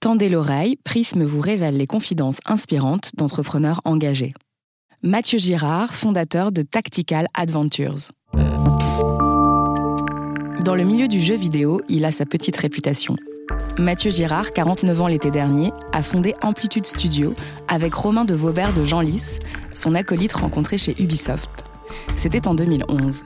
Tendez l'oreille, Prisme vous révèle les confidences inspirantes d'entrepreneurs engagés. Mathieu Girard, fondateur de Tactical Adventures. Dans le milieu du jeu vidéo, il a sa petite réputation. Mathieu Girard, 49 ans l'été dernier, a fondé Amplitude Studio avec Romain de Vaubert de Genlis, son acolyte rencontré chez Ubisoft. C'était en 2011.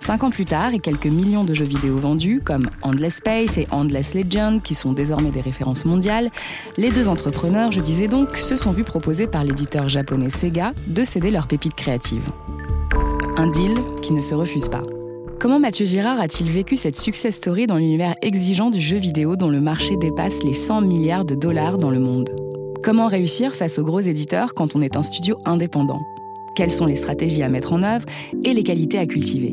Cinq ans plus tard et quelques millions de jeux vidéo vendus, comme Endless Space et Endless Legend, qui sont désormais des références mondiales, les deux entrepreneurs, je disais donc, se sont vus proposer par l'éditeur japonais Sega de céder leurs pépites créatives. Un deal qui ne se refuse pas. Comment Mathieu Girard a-t-il vécu cette success story dans l'univers exigeant du jeu vidéo dont le marché dépasse les 100 milliards de dollars dans le monde? Comment réussir face aux gros éditeurs quand on est un studio indépendant? Quelles sont les stratégies à mettre en œuvre et les qualités à cultiver?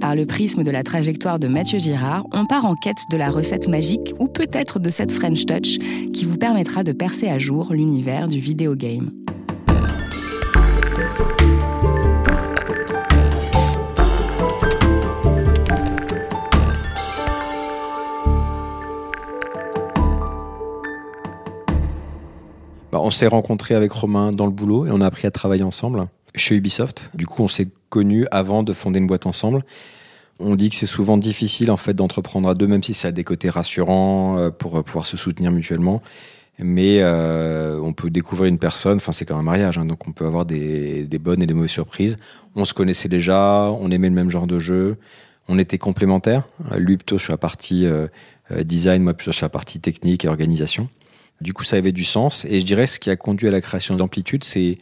Par le prisme de la trajectoire de Mathieu Girard, on part en quête de la recette magique ou peut-être de cette French Touch qui vous permettra de percer à jour l'univers du vidéo game. Bah, on s'est rencontrés avec Romain dans le boulot et on a appris à travailler ensemble chez Ubisoft. Du coup, on s'est connus avant de fonder une boîte ensemble. On dit que c'est souvent difficile en fait d'entreprendre à deux, même si ça a des côtés rassurants euh, pour euh, pouvoir se soutenir mutuellement. Mais euh, on peut découvrir une personne, enfin c'est comme un mariage, hein, donc on peut avoir des, bonnes et des mauvaises surprises. On se connaissait déjà, on aimait le même genre de jeu, on était complémentaires. Lui plutôt sur la partie design, moi plutôt sur la partie technique et organisation. Du coup ça avait du sens et je dirais ce qui a conduit à la création d'Amplitude, c'est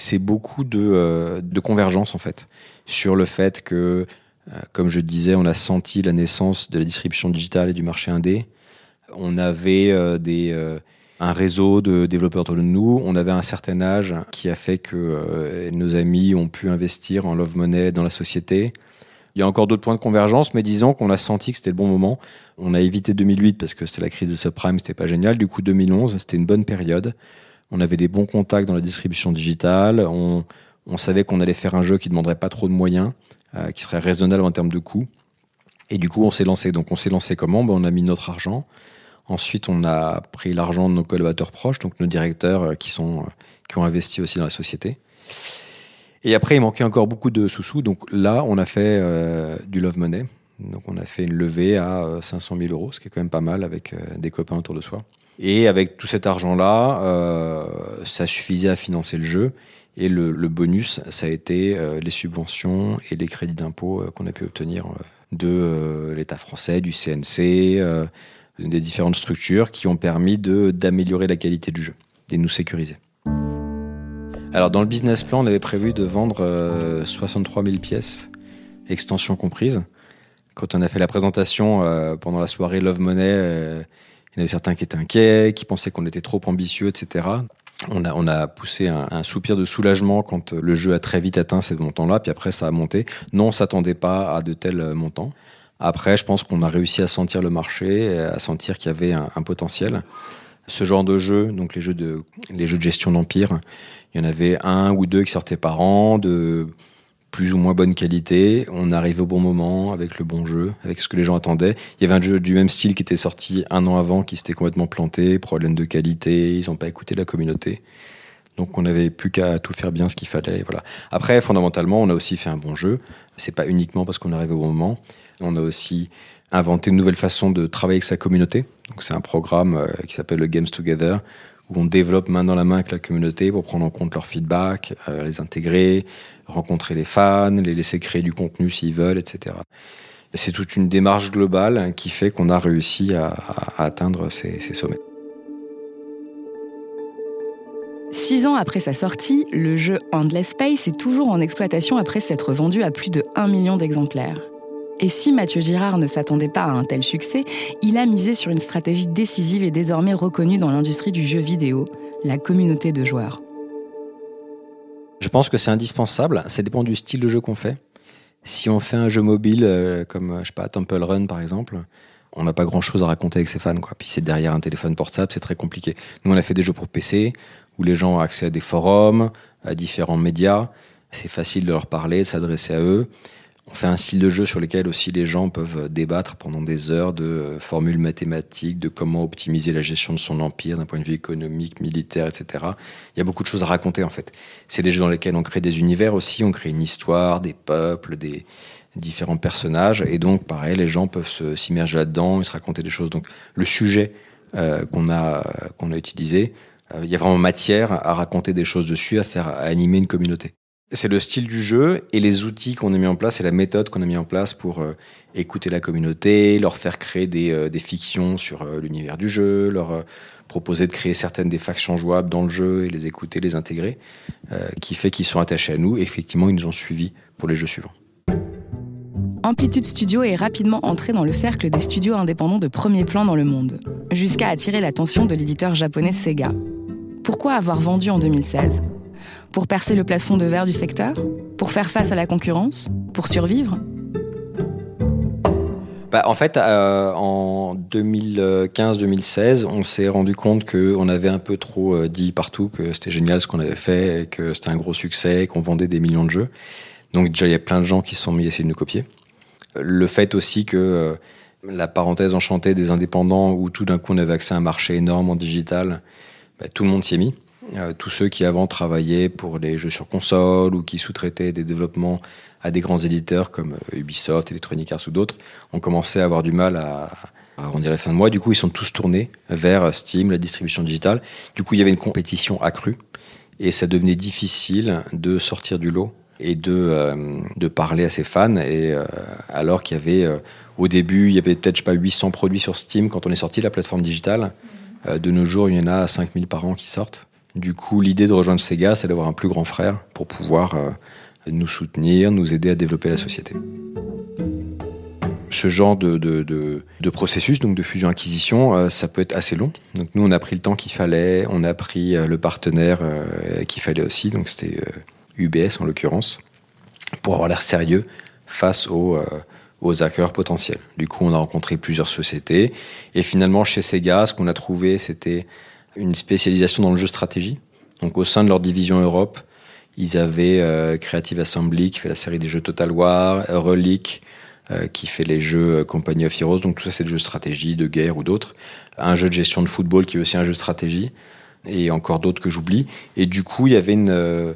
c'est beaucoup de, de convergence en fait sur le fait que euh, comme je disais, on a senti la naissance de la distribution digitale et du marché indé. On avait euh, euh, un réseau de développeurs autour de nous. On avait un certain âge qui a fait que nos amis ont pu investir en love money dans la société. Il y a encore d'autres points de convergence, mais disons qu'on a senti que c'était le bon moment. On a évité 2008 parce que c'était la crise des subprimes, c'était pas génial. Du coup, 2011, c'était une bonne période. On avait des bons contacts dans la distribution digitale. On, savait qu'on allait faire un jeu qui demanderait pas trop de moyens. Euh, qui serait raisonnable en termes de coûts. Et du coup, on s'est lancé. Donc, on s'est lancé comment? Ben, On a mis notre argent. Ensuite, on a pris l'argent de nos collaborateurs proches, donc nos directeurs euh, qui, sont, euh, qui ont investi aussi dans la société. Et après, il manquait encore beaucoup de sous-sous. Donc là, on a fait du love money. Donc on a fait une levée à 500 000 euros, ce qui est quand même pas mal avec des copains autour de soi. Et avec tout cet argent-là, ça suffisait à financer le jeu. Et le, bonus, ça a été euh, les subventions et les crédits d'impôt euh, qu'on a pu obtenir euh, de l'État français, du CNC, des différentes structures qui ont permis d'améliorer la qualité du jeu et de nous sécuriser. Alors dans le business plan, on avait prévu de vendre 63 000 pièces, extension comprise. Quand on a fait la présentation pendant la soirée Love Money, il y en avait certains qui étaient inquiets, qui pensaient qu'on était trop ambitieux, etc on a, on a poussé un, soupir de soulagement quand le jeu a très vite atteint ces montants-là, puis après ça a monté. Non, on s'attendait pas à de tels montants. Après, je pense qu'on a réussi à sentir le marché, à sentir qu'il y avait un, un, potentiel. Ce genre de jeu, donc les jeux de, les jeux de gestion d'empire, il y en avait un ou deux qui sortaient par an, de plus ou moins bonne qualité. On arrive au bon moment avec le bon jeu, avec ce que les gens attendaient. Il y avait un jeu du même style qui était sorti un an avant, qui s'était complètement planté, problème de qualité, ils n'ont pas écouté la communauté. Donc on n'avait plus qu'à tout faire bien ce qu'il fallait. Voilà. Après, fondamentalement, on a aussi fait un bon jeu. C'est pas uniquement parce qu'on arrive au bon moment. On a aussi inventé une nouvelle façon de travailler avec sa communauté. Donc c'est un programme euh, qui s'appelle le Games Together, où on développe main dans la main avec la communauté pour prendre en compte leur feedback, euh, les intégrer, rencontrer les fans, les laisser créer du contenu s'ils veulent, etc. C'est toute une démarche globale qui fait qu'on a réussi à, atteindre ces, ces sommets. Six ans après sa sortie, le jeu Endless Space est toujours en exploitation après s'être vendu à plus de 1 million d'exemplaires. Et si Mathieu Girard ne s'attendait pas à un tel succès, il a misé sur une stratégie décisive et désormais reconnue dans l'industrie du jeu vidéo, la communauté de joueurs. Je pense que c'est indispensable, ça dépend du style de jeu qu'on fait. Si on fait un jeu mobile euh, comme je sais pas Temple Run par exemple, on n'a pas grand chose à raconter avec ses fans. Puis c'est derrière un téléphone portable, c'est très compliqué. Nous on a fait des jeux pour PC où les gens ont accès à des forums, à différents médias, c'est facile de leur parler, de s'adresser à eux On fait un style de jeu sur lequel aussi les gens peuvent débattre pendant des heures de euh, formules mathématiques, de comment optimiser la gestion de son empire d'un point de vue économique, militaire, etc. Il y a beaucoup de choses à raconter en fait. C'est des jeux dans lesquels on crée des univers aussi, on crée une histoire, des peuples, des différents personnages, et donc pareil, les gens peuvent s'immerger là-dedans et se raconter des choses. Donc le sujet euh, qu'on a qu'on a utilisé, euh, il y a vraiment matière à raconter des choses dessus, à faire à animer une communauté c'est le style du jeu et les outils qu'on a mis en place et la méthode qu'on a mis en place pour euh, écouter la communauté, leur faire créer des, euh, fictions sur euh, l'univers du jeu, leur proposer de créer certaines des factions jouables dans le jeu et les écouter, les intégrer, qui fait qu'ils sont attachés à nous. Et effectivement, ils nous ont suivis pour les jeux suivants. Amplitude Studio est rapidement entré dans le cercle des studios indépendants de premier plan dans le monde, jusqu'à attirer l'attention de l'éditeur japonais Sega. Pourquoi avoir vendu en 2016 pour percer le plafond de verre du secteur Pour faire face à la concurrence Pour survivre bah, en fait, euh, en 2015-2016, on s'est rendu compte qu'on avait un peu trop euh, dit partout que c'était génial ce qu'on avait fait, que c'était un gros succès, qu'on vendait des millions de jeux. Donc déjà, il y a plein de gens qui se sont mis à essayer de nous copier. Le fait aussi que euh, la parenthèse enchantée des indépendants, où tout d'un coup on avait accès à un marché énorme en digital, bah, tout le monde s'y est mis. Euh, tous ceux qui avant travaillaient pour les jeux sur console ou qui sous-traitaient des développements à des grands éditeurs comme euh, Ubisoft, Electronic Arts ou d'autres, ont commencé à avoir du mal à, à arrondir la fin de mois. Du coup, ils sont tous tournés vers Steam, la distribution digitale. Du coup, il y avait une compétition accrue et ça devenait difficile de sortir du lot et de, euh, de parler à ses fans. Et alors qu'il y avait, au début, il y avait peut-être pas 800 produits sur Steam quand on est sorti de la plateforme digitale. de nos jours, il y en a 5000 par an qui sortent. Du coup, l'idée de rejoindre Sega, c'est d'avoir un plus grand frère pour pouvoir euh, nous soutenir, nous aider à développer la société. Ce genre de, processus, donc de fusion-acquisition, euh, ça peut être assez long. Donc nous, on a pris le temps qu'il fallait, on a pris euh, le partenaire qu'il fallait aussi, donc c'était UBS en l'occurrence, pour avoir l'air sérieux face aux, aux potentiels. Du coup, on a rencontré plusieurs sociétés, et finalement, chez Sega, ce qu'on a trouvé, c'était une spécialisation dans le jeu stratégie. Donc au sein de leur division Europe, ils avaient euh, Creative Assembly qui fait la série des jeux Total War, Relic euh, qui fait les jeux euh, Company of Heroes, donc tout ça c'est des jeux de stratégie, de guerre ou d'autres. Un jeu de gestion de football qui est aussi un jeu de stratégie, et encore d'autres que j'oublie. Et du coup, il y avait une...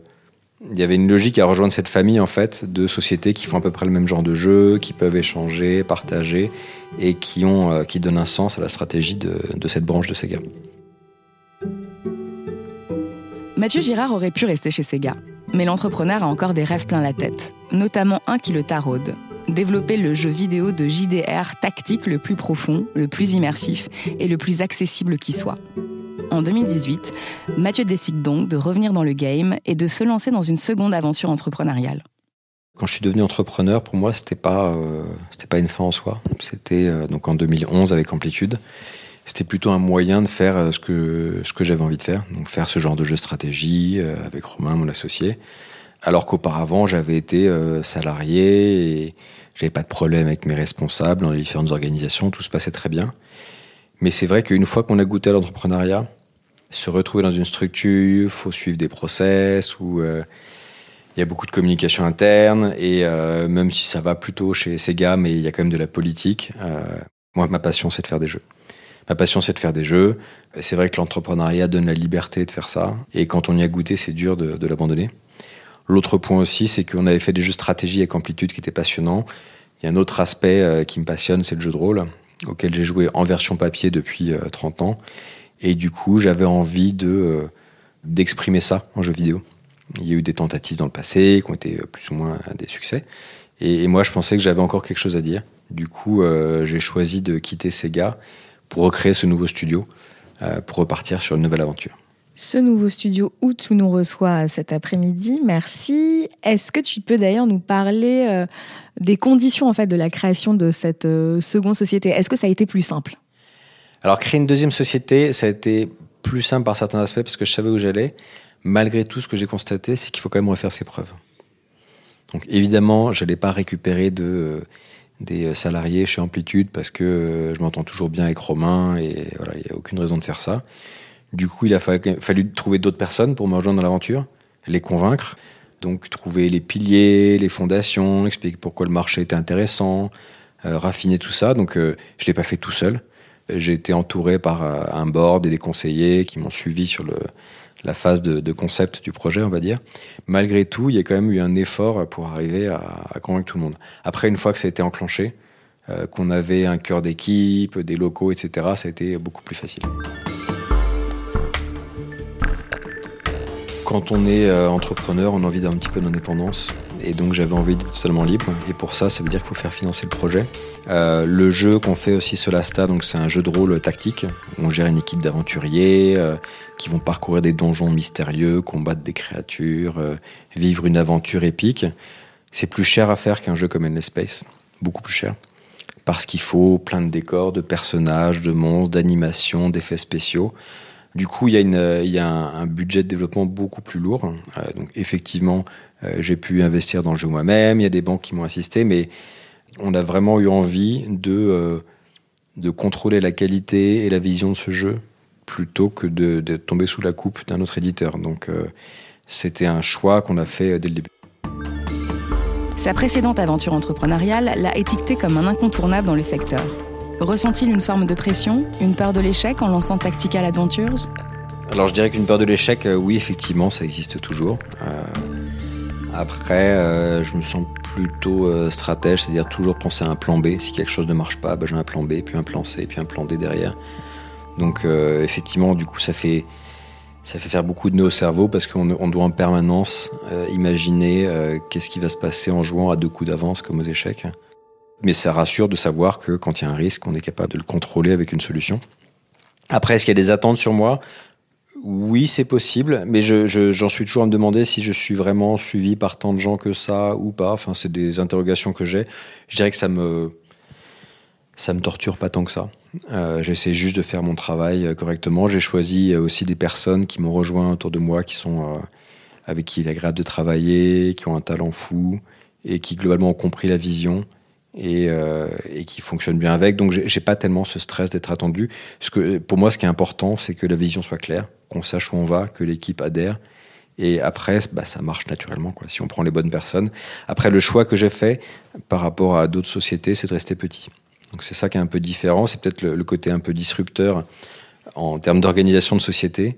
il y avait une logique à rejoindre cette famille en fait de sociétés qui font à peu près le même genre de jeu, qui peuvent échanger, partager et qui ont qui donnent un sens à la stratégie de, de cette branche de Sega. Mathieu Girard aurait pu rester chez Sega, mais l'entrepreneur a encore des rêves plein la tête, notamment un qui le taraude développer le jeu vidéo de JDR tactique le plus profond, le plus immersif et le plus accessible qui soit. En 2018, Mathieu décide donc de revenir dans le game et de se lancer dans une seconde aventure entrepreneuriale. Quand je suis devenu entrepreneur, pour moi, c'était pas euh, pas une fin en soi. C'était euh, donc en 2011 avec Amplitude c'était plutôt un moyen de faire euh, ce que, j'avais envie de faire, donc faire ce genre de jeu stratégie euh, avec Romain, mon associé. Alors qu'auparavant, j'avais été euh, salarié et j'avais pas de problème avec mes responsables dans les différentes organisations, tout se passait très bien. Mais c'est vrai qu'une fois qu'on a goûté à l'entrepreneuriat, se retrouver dans une structure, faut suivre des process où il y a beaucoup de communication interne et même si ça va plutôt chez Sega, mais il y a quand même de la politique. moi, ma passion, c'est de faire des jeux. Ma passion, c'est de faire des jeux. C'est vrai que l'entrepreneuriat donne la liberté de faire ça. Et quand on y a goûté, c'est dur de, l'abandonner. L'autre point aussi, c'est qu'on avait fait des jeux stratégie avec amplitude qui étaient passionnants. Il y a un autre aspect euh, qui me passionne, c'est le jeu de rôle, auquel j'ai joué en version papier depuis 30 euh, ans. Et du coup, j'avais envie de euh, d'exprimer ça en jeu vidéo. Il y a eu des tentatives dans le passé qui ont été plus ou moins des succès. Et, moi, je pensais que j'avais encore quelque chose à dire. Du coup, j'ai choisi de quitter Sega pour recréer ce nouveau studio, euh, pour repartir sur une nouvelle aventure. Ce nouveau studio où tu nous reçois cet après-midi, merci. Est-ce que tu peux d'ailleurs nous parler euh, des conditions en fait de la création de cette euh, seconde société? Est-ce que ça a été plus simple? Alors créer une deuxième société, ça a été plus simple par certains aspects parce que je savais où j'allais. Malgré tout, ce que j'ai constaté, c'est qu'il faut quand même refaire ses preuves. Donc évidemment, je n'allais pas récupérer de des euh, salariés chez Amplitude parce que euh, je m'entends toujours bien avec Romain et voilà, il n'y a aucune raison de faire ça. Du coup, il a fallu, trouver d'autres personnes pour me rejoindre dans l'aventure, les convaincre. Donc trouver les piliers, les fondations, expliquer pourquoi le marché était intéressant, raffiner tout ça. Donc je ne l'ai pas fait tout seul. J'ai été entouré par un board et des conseillers qui m'ont suivi sur le, la phase de, concept du projet, on va dire. Malgré tout, il y a quand même eu un effort pour arriver à, convaincre tout le monde. Après, une fois que ça a été enclenché, euh, qu'on avait un cœur d'équipe, des locaux, etc., ça a été beaucoup plus facile. Quand on est euh, entrepreneur, on a envie d'un petit peu d'indépendance. Et donc j'avais envie d'être totalement libre. Et pour ça, ça veut dire qu'il faut faire financer le projet. Euh, le jeu qu'on fait aussi Solasta, donc c'est un jeu de rôle tactique. On gère une équipe d'aventuriers qui vont parcourir des donjons mystérieux, combattre des créatures, vivre une aventure épique. C'est plus cher à faire qu'un jeu comme Endless Space. Beaucoup plus cher parce qu'il faut plein de décors, de personnages, de monstres, d'animations, d'effets spéciaux. Du coup, il y a, a un, budget de développement beaucoup plus lourd. Euh, donc, effectivement, euh, j'ai pu investir dans le jeu moi-même. Il y a des banques qui m'ont assisté, mais on a vraiment eu envie de, euh, de contrôler la qualité et la vision de ce jeu plutôt que de, de tomber sous la coupe d'un autre éditeur. Donc, c'était un choix qu'on a fait dès le début. Sa précédente aventure entrepreneuriale l'a étiqueté comme un incontournable dans le secteur. Ressent-il une forme de pression, une peur de l'échec en lançant Tactical Adventures? Alors je dirais qu'une peur de l'échec, euh, oui, effectivement, ça existe toujours. Euh, après, euh, je me sens plutôt stratège, c'est-à-dire toujours penser à un plan B. Si quelque chose ne marche pas, bah, j'ai un plan B, puis un plan C, puis un plan D derrière. Donc effectivement, du coup, ça fait ça fait faire beaucoup de nœuds au cerveau parce qu'on doit en permanence euh, imaginer euh, qu'est-ce qui va se passer en jouant à deux coups d'avance comme aux échecs. Mais ça rassure de savoir que quand il y a un risque, on est capable de le contrôler avec une solution. Après, est-ce qu'il y a des attentes sur moi? Oui, c'est possible, mais j'en je, suis toujours à me demander si je suis vraiment suivi par tant de gens que ça ou pas. Enfin, c'est des interrogations que j'ai. Je dirais que ça me ça me torture pas tant que ça. Euh, j'essaie juste de faire mon travail euh, correctement. J'ai choisi euh, aussi des personnes qui m'ont rejoint autour de moi, qui sont avec qui il est agréable de travailler, qui ont un talent fou et qui globalement ont compris la vision et, qui fonctionnent bien avec. Donc j'ai pas tellement ce stress d'être attendu. Ce que, pour moi, ce qui est important, c'est que la vision soit claire, qu'on sache où on va, que l'équipe adhère. Et après, bah, ça marche naturellement, quoi, si on prend les bonnes personnes. Après, le choix que j'ai fait par rapport à d'autres sociétés, c'est de rester petit. Donc c'est ça qui est un peu différent, c'est peut-être le, côté un peu disrupteur en termes d'organisation de société,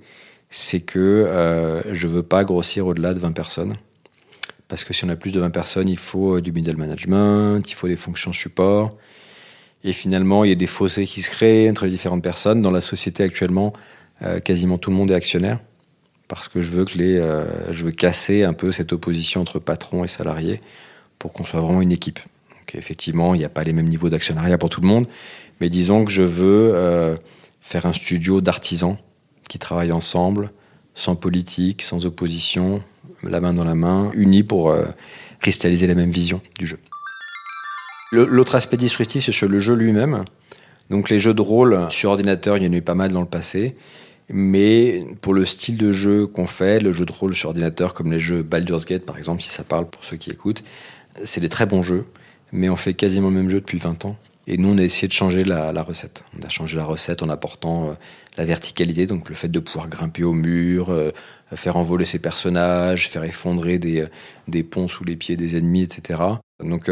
c'est que euh, je veux pas grossir au-delà de 20 personnes. Parce que si on a plus de 20 personnes, il faut euh, du middle management, il faut des fonctions support. Et finalement, il y a des fossés qui se créent entre les différentes personnes. Dans la société actuellement, euh, quasiment tout le monde est actionnaire. Parce que je veux, que les, euh, je veux casser un peu cette opposition entre patron et salarié pour qu'on soit vraiment une équipe. Donc effectivement, il n'y a pas les mêmes niveaux d'actionnariat pour tout le monde, mais disons que je veux faire un studio d'artisans qui travaillent ensemble, sans politique, sans opposition, la main dans la main, unis pour euh, cristalliser la même vision du jeu. L'autre aspect disruptif, c'est sur le jeu lui-même. Donc les jeux de rôle sur ordinateur, il y en a eu pas mal dans le passé. Mais pour le style de jeu qu'on fait, le jeu de rôle sur ordinateur, comme les jeux Baldur's Gate par exemple, si ça parle pour ceux qui écoutent, c'est des très bons jeux mais on fait quasiment le même jeu depuis 20 ans. Et nous, on a essayé de changer la, recette. On a changé la recette en apportant euh, la verticalité, donc le fait de pouvoir grimper au mur, euh, faire envoler ses personnages, faire effondrer des, euh, des, ponts sous les pieds des ennemis, etc. Donc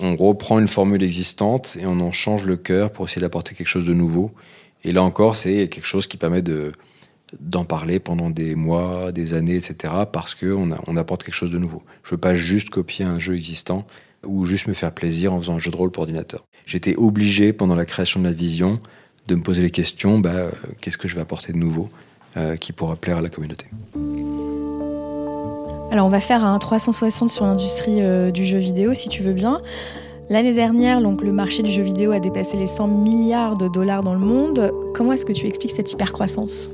on reprend une formule existante et on en change le cœur pour essayer d'apporter quelque chose de nouveau. Et là encore, c'est quelque chose qui permet de d'en parler pendant des mois, des années, etc. parce qu'on on apporte quelque chose de nouveau. Je veux pas juste copier un jeu existant, ou juste me faire plaisir en faisant un jeu de rôle pour ordinateur. J'étais obligé pendant la création de la vision de me poser les questions, bah, euh, qu'est-ce que je vais apporter de nouveau? euh, qui pourra plaire à la communauté. Alors on va faire un 360 sur l'industrie euh, du jeu vidéo si tu veux bien. L'année dernière, donc, le marché du jeu vidéo a dépassé les 100 milliards de dollars dans le monde. Comment est-ce que tu expliques cette hypercroissance?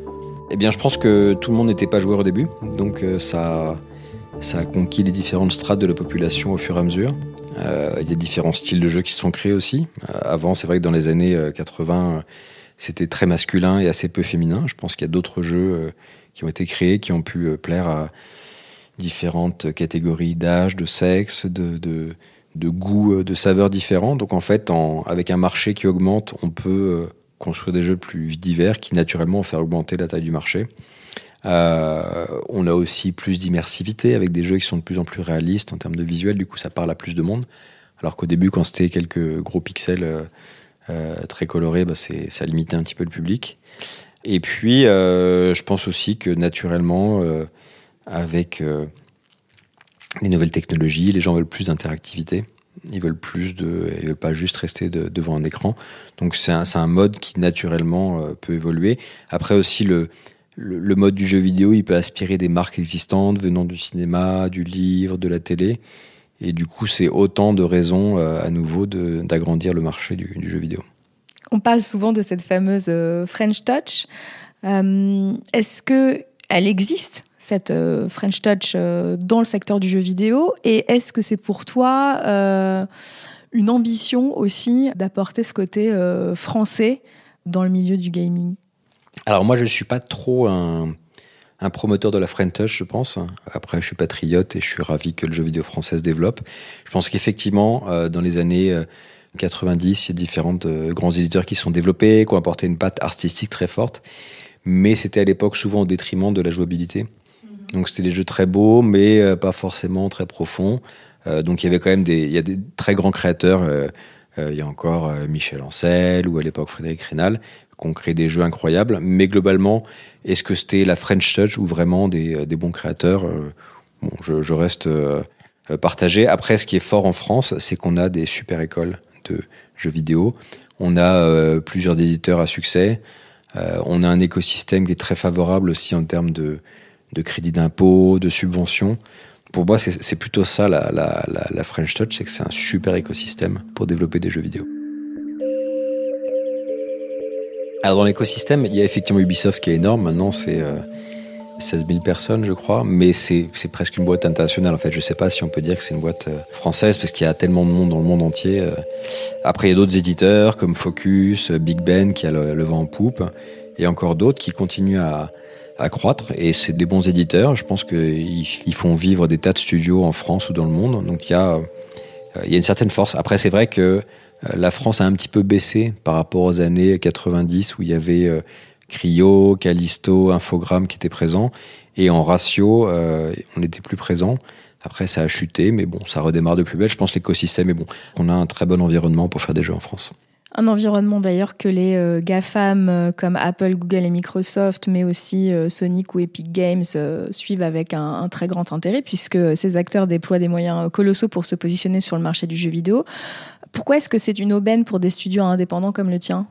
Eh bien, je pense que tout le monde n'était pas joueur au début, donc ça, ça a conquis les différentes strates de la population au fur et à mesure. Euh, il y a différents styles de jeux qui se sont créés aussi. Euh, avant, c'est vrai que dans les années 80, euh, c'était très masculin et assez peu féminin. Je pense qu'il y a d'autres jeux qui ont été créés, qui ont pu plaire à différentes catégories d'âge, de sexe, de, de, de goût, de saveurs différents. Donc en fait, avec un marché qui augmente, on peut construire des jeux plus divers qui naturellement vont faire augmenter la taille du marché. on a aussi plus d'immersivité avec des jeux qui sont de plus en plus réalistes en termes de visuel. Du coup, ça parle à plus de monde. Alors qu'au début, quand c'était quelques gros pixels très colorés, bah, ça limitait un petit peu le public. Et puis, je pense aussi que naturellement, avec les nouvelles technologies, les gens veulent plus d'interactivité. Ils veulent plus de, ils veulent pas juste rester devant un écran. Donc c'est un, un, mode qui naturellement euh, peut évoluer. Après aussi le, le, mode du jeu vidéo, il peut aspirer des marques existantes venant du cinéma, du livre, de la télé. Et du coup, c'est autant de raisons euh, à nouveau d'agrandir le marché du, du, jeu vidéo. On parle souvent de cette fameuse euh, French Touch. Est-ce que elle existe cette euh, French Touch euh, dans le secteur du jeu vidéo? Et est-ce que c'est pour toi euh, une ambition aussi d'apporter ce côté français dans le milieu du gaming? Alors moi, je ne suis pas trop un, promoteur de la French Touch, je pense. Après, je suis patriote et je suis ravi que le jeu vidéo français se développe. Je pense qu'effectivement, dans les années 90, il y a différents grands éditeurs qui sont développés, qui ont apporté une patte artistique très forte mais c'était à l'époque souvent au détriment de la jouabilité. Donc c'était des jeux très beaux, mais euh, pas forcément très profonds. Euh, donc il y avait quand même des, il y a des très grands créateurs. Euh, il y a encore Michel Ancel ou à l'époque Frédéric Rénal qui ont créé des jeux incroyables. Mais globalement, est-ce que c'était la French Touch ou vraiment des, des bons créateurs Bon, je, reste partagé. Après, ce qui est fort en France, c'est qu'on a des super écoles de jeux vidéo. On a plusieurs éditeurs à succès. on a un écosystème qui est très favorable aussi en termes de, de crédit d'impôt, de subventions. Pour moi, c'est plutôt ça la, French Touch, c'est que c'est un super écosystème pour développer des jeux vidéo. Alors dans l'écosystème, il y a effectivement Ubisoft qui est énorme. Maintenant, c'est 16 euh, 000 personnes, je crois, mais c'est presque une boîte internationale. En fait, je ne sais pas si on peut dire que c'est une boîte euh, française parce qu'il y a tellement de monde dans le monde entier. Euh. Après, il y a d'autres éditeurs comme Focus, Big Ben qui a le vent en poupe, et encore d'autres qui continuent à, croître et c'est des bons éditeurs. Je pense qu'ils font vivre des tas de studios en France ou dans le monde. Donc il y a, une certaine force. Après, c'est vrai que la France a un petit peu baissé par rapport aux années 90 où il y avait euh, Cryo, Callisto, Infogrames qui étaient présents. Et en ratio, on était plus présent. Après, ça a chuté, mais bon, ça redémarre de plus belle. Je pense que l'écosystème est bon. On a un très bon environnement pour faire des jeux en France. Un environnement d'ailleurs que les euh, GAFAM euh, comme Apple, Google et Microsoft, mais aussi euh, Sonic ou Epic Games suivent avec un, très grand intérêt puisque ces acteurs déploient des moyens colossaux pour se positionner sur le marché du jeu vidéo. Pourquoi est-ce que c'est une aubaine pour des studios indépendants comme le tien?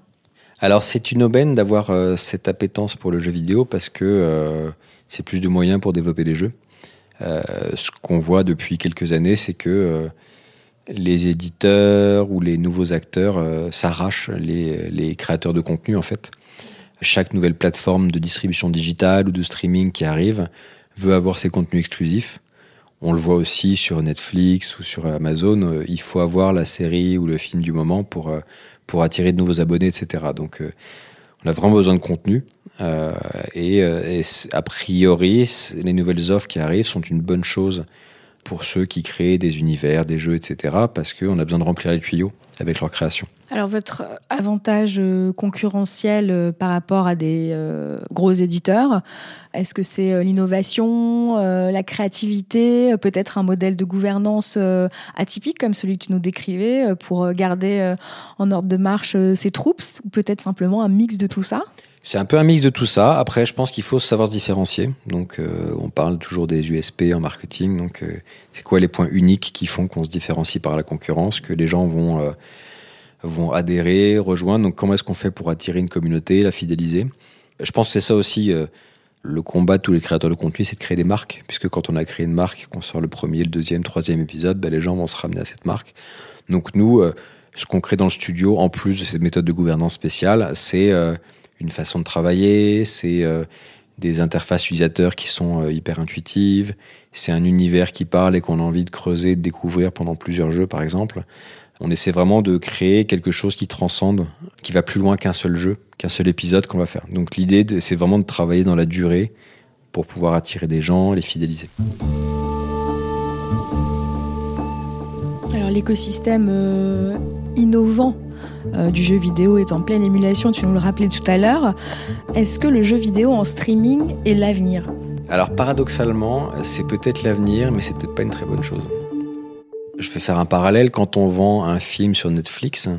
Alors c'est une aubaine d'avoir cette appétence pour le jeu vidéo parce que c'est plus de moyens pour développer des jeux. ce qu'on voit depuis quelques années, c'est que les éditeurs ou les nouveaux acteurs euh, s'arrachent les, créateurs de contenu en fait. Chaque nouvelle plateforme de distribution digitale ou de streaming qui arrive veut avoir ses contenus exclusifs. On le voit aussi sur Netflix ou sur Amazon. Euh, il faut avoir la série ou le film du moment pour, euh, pour attirer de nouveaux abonnés, etc. Donc on a vraiment besoin de contenu. et, a priori, les nouvelles offres qui arrivent sont une bonne chose pour ceux qui créent des univers, des jeux, etc. Parce qu'on a besoin de remplir les tuyaux avec leur création. Alors votre avantage euh, concurrentiel euh, par rapport à des euh, gros éditeurs, est-ce que c'est l'innovation, la créativité, peut-être un modèle de gouvernance atypique comme celui que tu nous décrivais pour garder en ordre de marche ses troupes, ou peut-être simplement un mix de tout ça? C'est un peu un mix de tout ça. Après, je pense qu'il faut savoir se différencier. Donc, euh, on parle toujours des USP en marketing. Donc, euh, c'est quoi les points uniques qui font qu'on se différencie par la concurrence, que les gens vont, euh, vont adhérer, rejoindre? Donc, comment est-ce qu'on fait pour attirer une communauté, la fidéliser? Je pense que c'est ça aussi. le combat de tous les créateurs de contenu, c'est de créer des marques. Puisque quand on a créé une marque, qu'on sort le premier, le deuxième, troisième épisode, ben, les gens vont se ramener à cette marque. Donc, nous, ce qu'on crée dans le studio, en plus de cette méthode de gouvernance spéciale, c'est une façon de travailler, c'est euh, des interfaces utilisateurs qui sont euh, hyper intuitives, c'est un univers qui parle et qu'on a envie de creuser, de découvrir pendant plusieurs jeux par exemple. On essaie vraiment de créer quelque chose qui transcende, qui va plus loin qu'un seul jeu, qu'un seul épisode qu'on va faire. Donc l'idée, c'est vraiment de travailler dans la durée pour pouvoir attirer des gens, les fidéliser. Alors l'écosystème euh, innovant du jeu vidéo est en pleine émulation, tu nous le rappelais tout à l'heure. Est-ce que le jeu vidéo en streaming est l'avenir? Alors paradoxalement, c'est peut-être l'avenir, mais c'est peut-être pas une très bonne chose. Je vais faire un parallèle. Quand on vend un film sur Netflix,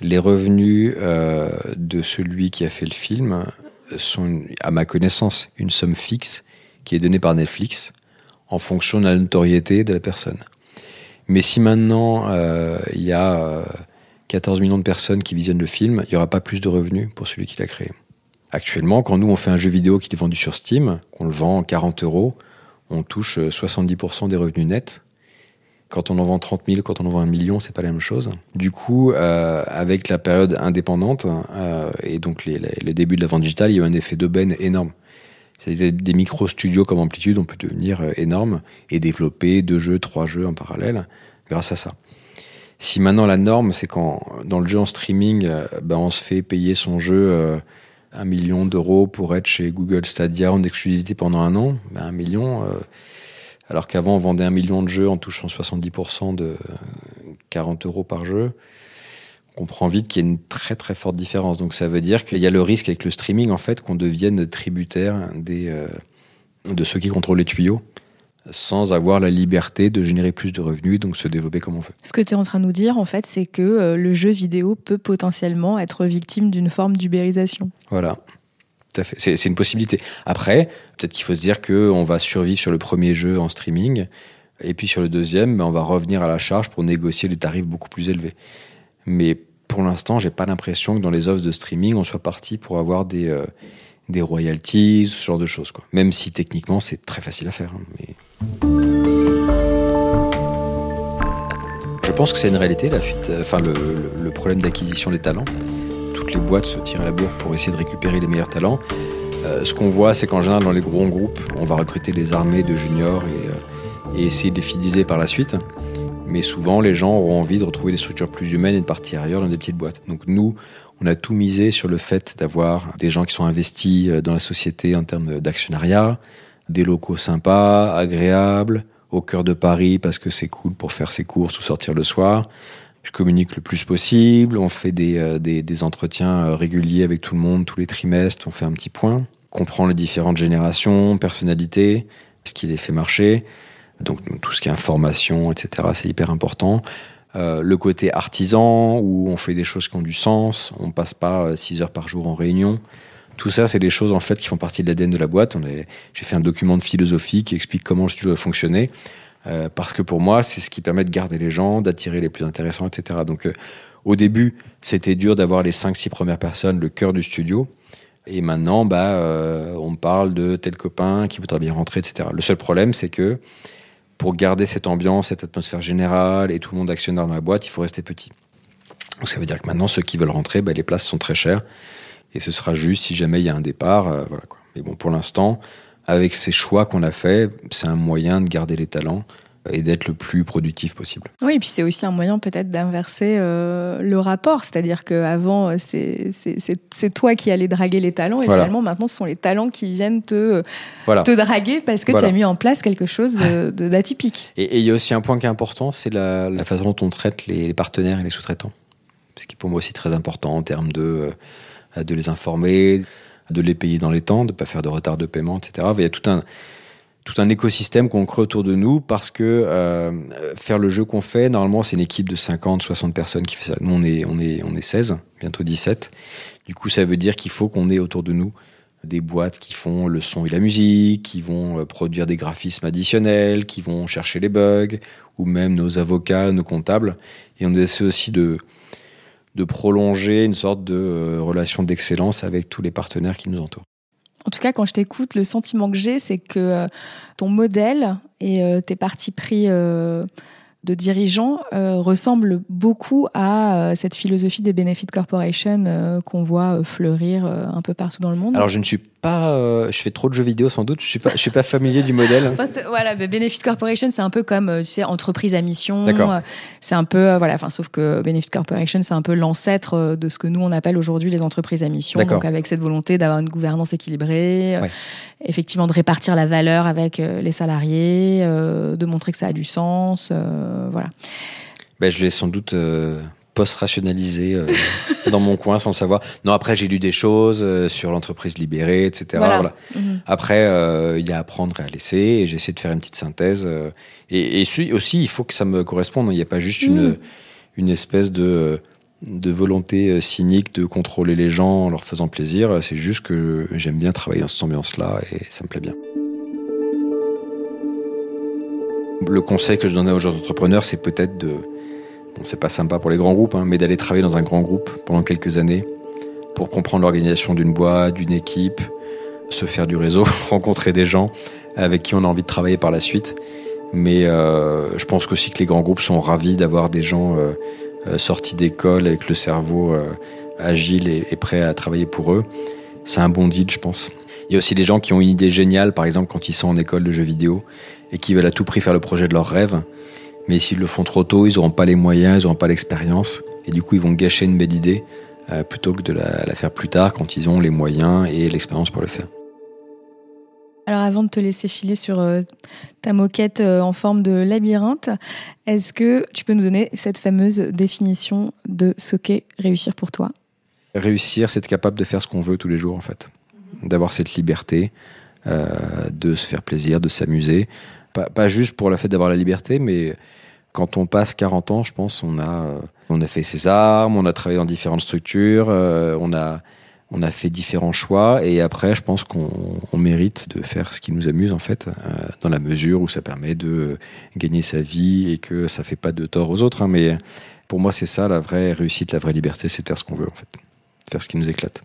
les revenus euh, de celui qui a fait le film sont, à ma connaissance, une somme fixe qui est donnée par Netflix en fonction de la notoriété de la personne. Mais si maintenant euh, il y a 14 euh, millions de personnes qui visionnent le film, il n'y aura pas plus de revenus pour celui qui l'a créé. Actuellement, quand nous on fait un jeu vidéo qui est vendu sur Steam, qu'on le vend 40 euros, on touche 70% des revenus nets quand on en vend 30 000, quand on en vend un million, c'est pas la même chose. Du coup, euh, avec la période indépendante euh, et donc le début de la vente digitale, il y a eu un effet d'aubaine énorme. Des, des micro-studios comme Amplitude, on peut devenir euh, énorme et développer deux jeux, trois jeux en parallèle grâce à ça. Si maintenant la norme, c'est quand dans le jeu en streaming, ben on se fait payer son jeu un million d'euros pour être chez Google Stadia en exclusivité pendant un an, ben un million alors qu'avant, on vendait un million de jeux en touchant 70% de 40 euros par jeu. On comprend vite qu'il y a une très très forte différence. Donc ça veut dire qu'il y a le risque avec le streaming en fait qu'on devienne tributaire des, euh, de ceux qui contrôlent les tuyaux sans avoir la liberté de générer plus de revenus, donc se développer comme on veut. Ce que tu es en train de nous dire, en fait, c'est que euh, le jeu vidéo peut potentiellement être victime d'une forme d'ubérisation. Voilà fait. C'est une possibilité. Après, peut-être qu'il faut se dire qu'on va survivre sur le premier jeu en streaming, et puis sur le deuxième, ben, on va revenir à la charge pour négocier des tarifs beaucoup plus élevés. Mais pour l'instant, j'ai pas l'impression que dans les offres de streaming, on soit parti pour avoir des, euh, des royalties, ce genre de choses. Quoi. Même si techniquement, c'est très facile à faire. Hein, mais... Je pense que c'est une réalité, la fuite, euh, enfin le, problème d'acquisition des talents les boîtes se tirent à la bourre pour essayer de récupérer les meilleurs talents. Euh, ce qu'on voit, c'est qu'en général, dans les gros groupes, on va recruter des armées de juniors et, euh, essayer de les fidéliser par la suite. Mais souvent, les gens auront envie de retrouver des structures plus humaines et de partir ailleurs dans des petites boîtes. Donc nous, on a tout misé sur le fait d'avoir des gens qui sont investis euh, dans la société en termes d'actionnariat, des locaux sympas, agréables, au cœur de Paris parce que c'est cool pour faire ses courses ou sortir le soir, je communique le plus possible, on fait des, euh, des, entretiens euh, réguliers avec tout le monde, tous les trimestres, on fait un petit point, comprend les différentes générations, personnalités, ce qui les fait marcher, donc tout ce qui est information, etc., c'est hyper important. Euh, le côté artisan, où on fait des choses qui ont du sens, on passe pas 6 euh, heures par jour en réunion. Tout ça, c'est des choses en fait qui font partie de l'ADN de la boîte. J'ai fait un document de philosophie qui explique comment le studio doit fonctionner. Euh, parce que pour moi, c'est ce qui permet de garder les gens, d'attirer les plus intéressants, etc. Donc, au début, c'était dur d'avoir les 5-6 premières personnes, le cœur du studio. Et maintenant, bah, on parle de tel copain qui voudrait bien rentrer, etc. Le seul problème, c'est que pour garder cette ambiance, cette atmosphère générale et tout le monde actionnaire dans la boîte, il faut rester petit. Donc, ça veut dire que maintenant, ceux qui veulent rentrer, bah, les places sont très chères. Et ce sera juste si jamais il y a un départ. quoi. Mais bon, pour l'instant, avec ces choix qu'on a fait, c'est un moyen de garder les talents et d'être le plus productif possible. Oui, et puis c'est aussi un moyen peut-être d'inverser euh, le rapport, c'est-à-dire qu'avant, c'est toi qui allais draguer les talents, et finalement, maintenant, ce sont les talents qui viennent te, te draguer parce que tu as mis en place quelque chose d'atypique. Et il y a aussi un point qui est important, c'est la, façon dont on traite les, partenaires et les sous-traitants. Ce qui est pour moi aussi très important en termes de, euh, de les informer, de les payer dans les temps, de ne pas faire de retard de paiement, etc. Il y a tout un, tout un écosystème qu'on crée autour de nous parce que euh, faire le jeu qu'on fait, normalement, c'est une équipe de 50, 60 personnes qui fait ça. Nous, on est, on est, on est 16, bientôt 17. Du coup, ça veut dire qu'il faut qu'on ait autour de nous des boîtes qui font le son et la musique, qui vont euh, produire des graphismes additionnels, qui vont chercher les bugs, ou même nos avocats, nos comptables. Et on essaie aussi de, prolonger une sorte de euh, relation d'excellence avec tous les partenaires qui nous entourent. En tout cas, quand je t'écoute, le sentiment que j'ai, c'est que euh, ton modèle et euh, tes partis pris de dirigeants ressemblent beaucoup à cette philosophie des Benefit Corporation qu'on voit fleurir un peu partout dans le monde. Alors, je ne suis pas, euh, je fais trop de jeux vidéo sans doute. Je suis pas, je suis pas familier du modèle. voilà, Benefit Corporation, c'est un peu comme, euh, tu sais, entreprise à mission. D'accord. C'est un peu, euh, voilà, enfin, sauf que Benefit Corporation, c'est un peu l'ancêtre de ce que nous on appelle aujourd'hui les entreprises à mission. Donc avec cette volonté d'avoir une gouvernance équilibrée, effectivement de répartir la valeur avec les salariés, de montrer que ça a du sens, voilà. Ben, je vais sans doute post-rationalisé euh, dans mon coin sans savoir. Non, après, j'ai lu des choses euh, sur l'entreprise libérée, etc. Voilà. Voilà. Mhm. Après, euh, il y a à prendre et à laisser, et j'essaie de faire une petite synthèse. et, aussi, il faut que ça me corresponde. Il n'y a pas juste une, Mm. une espèce de, de volonté cynique de contrôler les gens en leur faisant plaisir. C'est juste que j'aime bien travailler dans cette ambiance-là, et ça me plaît bien. Le conseil que je donnais aux jeunes entrepreneurs, c'est peut-être de... Bon, c'est pas sympa pour les grands groupes, hein, mais d'aller travailler dans un grand groupe pendant quelques années pour comprendre l'organisation d'une boîte, d'une équipe, se faire du réseau, rencontrer des gens avec qui on a envie de travailler par la suite. Mais euh, je pense aussi que les grands groupes sont ravis d'avoir des gens euh, euh, sortis d'école avec le cerveau agile et, et prêt à travailler pour eux. C'est un bon deal, je pense. Il y a aussi des gens qui ont une idée géniale, par exemple quand ils sont en école de jeux vidéo et qui veulent à tout prix faire le projet de leur rêve. Mais s'ils le font trop tôt, ils n'auront pas les moyens, ils n'auront pas l'expérience. Et du coup, ils vont gâcher une belle idée euh, plutôt que de la, la faire plus tard quand ils ont les moyens et l'expérience pour le faire. Alors avant de te laisser filer sur euh, ta moquette euh, en forme de labyrinthe, est-ce que tu peux nous donner cette fameuse définition de ce qu'est réussir pour toi? Réussir, c'est être capable de faire ce qu'on veut tous les jours, en fait. D'avoir cette liberté, de se faire plaisir, de s'amuser. Pas, juste pour le fait d'avoir la liberté, mais quand on passe 40 ans, je pense, on a, on a fait ses armes, on a travaillé dans différentes structures, euh, on, a, on a fait différents choix, et après, je pense qu'on on mérite de faire ce qui nous amuse, en fait, euh, dans la mesure où ça permet de gagner sa vie et que ça fait pas de tort aux autres. hein, mais pour moi, c'est ça la vraie réussite, la vraie liberté, c'est de faire ce qu'on veut, en fait. Faire ce qui nous éclate.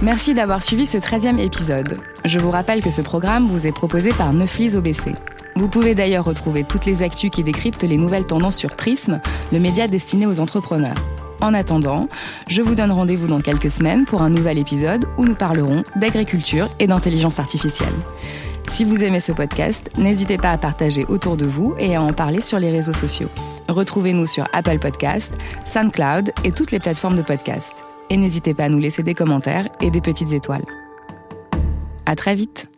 Merci d'avoir suivi ce 13e épisode. Je vous rappelle que ce programme vous est proposé par Neuflis OBC. Vous pouvez d'ailleurs retrouver toutes les actus qui décryptent les nouvelles tendances sur Prism, le média destiné aux entrepreneurs. En attendant, je vous donne rendez-vous dans quelques semaines pour un nouvel épisode où nous parlerons d'agriculture et d'intelligence artificielle. Si vous aimez ce podcast, n'hésitez pas à partager autour de vous et à en parler sur les réseaux sociaux. Retrouvez-nous sur Apple Podcast, SoundCloud et toutes les plateformes de podcast. Et n'hésitez pas à nous laisser des commentaires et des petites étoiles. À très vite!